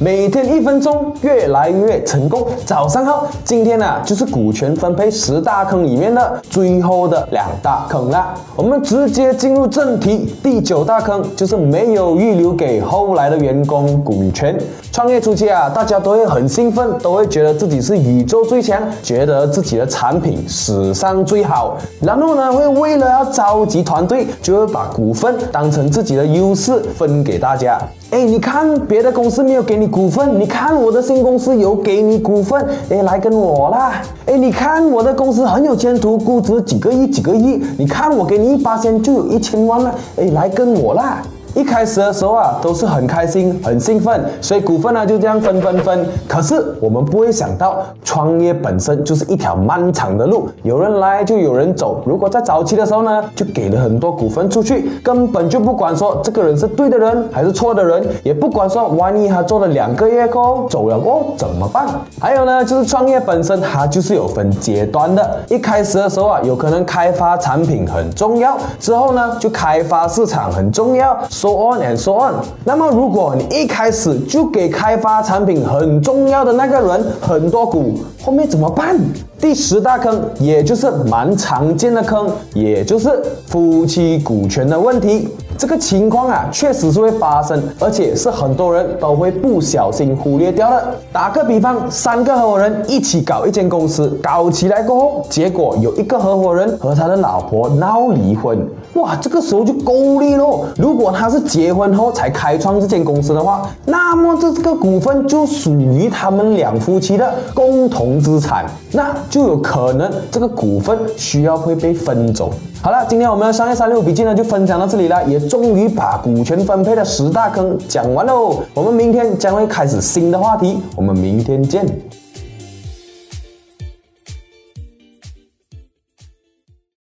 每天一分钟，越来越成功。早上好，今天呢就是股权分配十大坑里面的最后的两大坑啦。我们直接进入正题，第九大坑就是没有预留给后来的员工股权。创业初期啊，大家都会很兴奋，都会觉得自己是宇宙最强，觉得自己的产品史上最好，然后呢会为了要召集团队，就会把股份当成自己的优势分给大家。哎，你看别的公司没有给你股份，你看我的新公司有给你股份，哎，来跟我啦！哎，你看我的公司很有前途，估值几个亿几个亿，你看我给你一八千就有一千万了，哎，来跟我啦！一开始的时候啊，都是很开心、很兴奋，所以股份呢就这样分分分。可是我们不会想到，创业本身就是一条漫长的路，有人来就有人走。如果在早期的时候呢，就给了很多股份出去，根本就不管说这个人是对的人还是错的人，也不管说万一他做了两个月后走了过怎么办？还有呢，就是创业本身它就是有分阶段的。一开始的时候啊，有可能开发产品很重要，之后呢就开发市场很重要。So on and so on。那么，如果你一开始就给开发产品很重要的那个人很多股，后面怎么办？第十大坑，也就是蛮常见的坑，也就是夫妻股权的问题。这个情况啊，确实是会发生，而且是很多人都会不小心忽略掉的。打个比方，三个合伙人一起搞一间公司，搞起来过后，结果有一个合伙人和他的老婆闹离婚，哇，这个时候就够力喽。如果他是结婚后才开创这间公司的话，那么这个股份就属于他们两夫妻的共同资产，那就有可能这个股份需要会被分走。好了，今天我们的商业三六五笔记呢就分享到这里了，也终于把股权分配的十大坑讲完喽。我们明天将会开始新的话题，我们明天见。